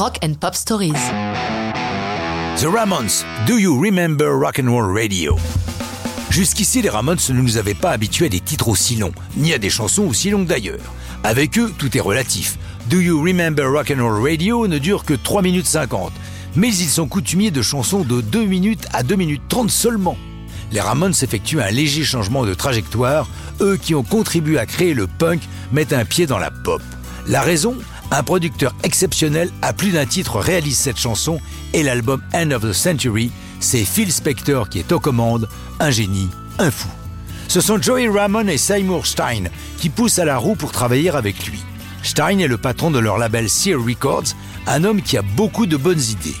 Rock and Pop Stories. The Ramones, Do You Remember Rock and Roll Radio? Jusqu'ici, les Ramones ne nous avaient pas habitués à des titres aussi longs, ni à des chansons aussi longues d'ailleurs. Avec eux, tout est relatif. Do You Remember Rock and Roll Radio ne dure que 3 minutes 50, mais ils sont coutumiers de chansons de 2 minutes à 2 minutes 30 seulement. Les Ramones effectuent un léger changement de trajectoire, eux qui ont contribué à créer le punk mettent un pied dans la pop. La raison? Un producteur exceptionnel à plus d'un titre réalise cette chanson et l'album End of the Century, c'est Phil Spector qui est aux commandes, un génie, un fou. Ce sont Joey Ramone et Seymour Stein qui poussent à la roue pour travailler avec lui. Stein est le patron de leur label Sear Records, un homme qui a beaucoup de bonnes idées.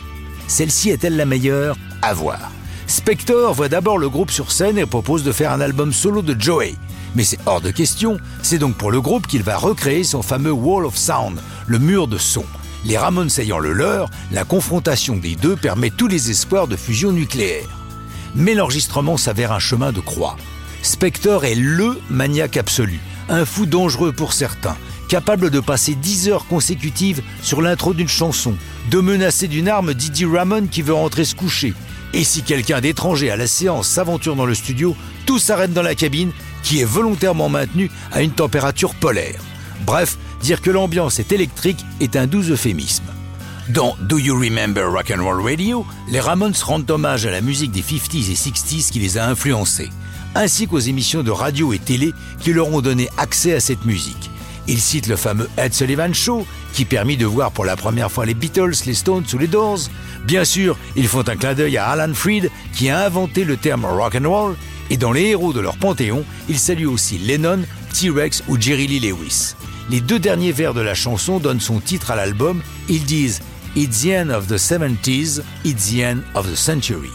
Celle-ci est-elle la meilleure? À voir. Spector voit d'abord le groupe sur scène et propose de faire un album solo de Joey. Mais c'est hors de question, c'est donc pour le groupe qu'il va recréer son fameux Wall of Sound, le mur de son. Les Ramones ayant le leur, la confrontation des deux permet tous les espoirs de fusion nucléaire. Mais l'enregistrement s'avère un chemin de croix. Spector est LE maniaque absolu, un fou dangereux pour certains, capable de passer 10 heures consécutives sur l'intro d'une chanson, de menacer d'une arme Didi Ramon qui veut rentrer se coucher. Et si quelqu'un d'étranger à la séance s'aventure dans le studio, tout s'arrête dans la cabine qui est volontairement maintenue à une température polaire. Bref, dire que l'ambiance est électrique est un doux euphémisme. Dans Do You Remember Rock and Roll Radio, les Ramones rendent hommage à la musique des 50s et 60s qui les a influencés, ainsi qu'aux émissions de radio et télé qui leur ont donné accès à cette musique. Ils citent le fameux Ed Sullivan Show, qui permit de voir pour la première fois les Beatles, les Stones ou les Doors. Bien sûr, ils font un clin d'œil à Alan Freed, qui a inventé le terme rock and roll, et dans les héros de leur panthéon, ils saluent aussi Lennon, T-Rex ou Jerry Lee Lewis. Les deux derniers vers de la chanson donnent son titre à l'album. Ils disent It's the end of the 70s, it's the end of the century.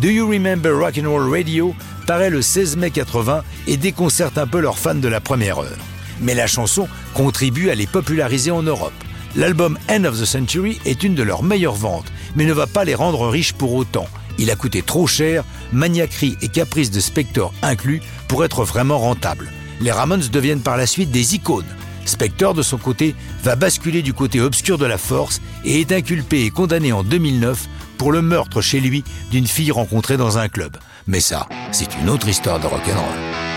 Do You Remember Rock and Roll Radio paraît le 16 mai 80 et déconcerte un peu leurs fans de la première heure. Mais la chanson contribue à les populariser en Europe. L'album End of the Century est une de leurs meilleures ventes, mais ne va pas les rendre riches pour autant. Il a coûté trop cher, maniaquerie et caprice de Spector inclus, pour être vraiment rentable. Les Ramones deviennent par la suite des icônes. Spector, de son côté, va basculer du côté obscur de la force et est inculpé et condamné en 2009 pour le meurtre chez lui d'une fille rencontrée dans un club. Mais ça, c'est une autre histoire de rock'n'roll.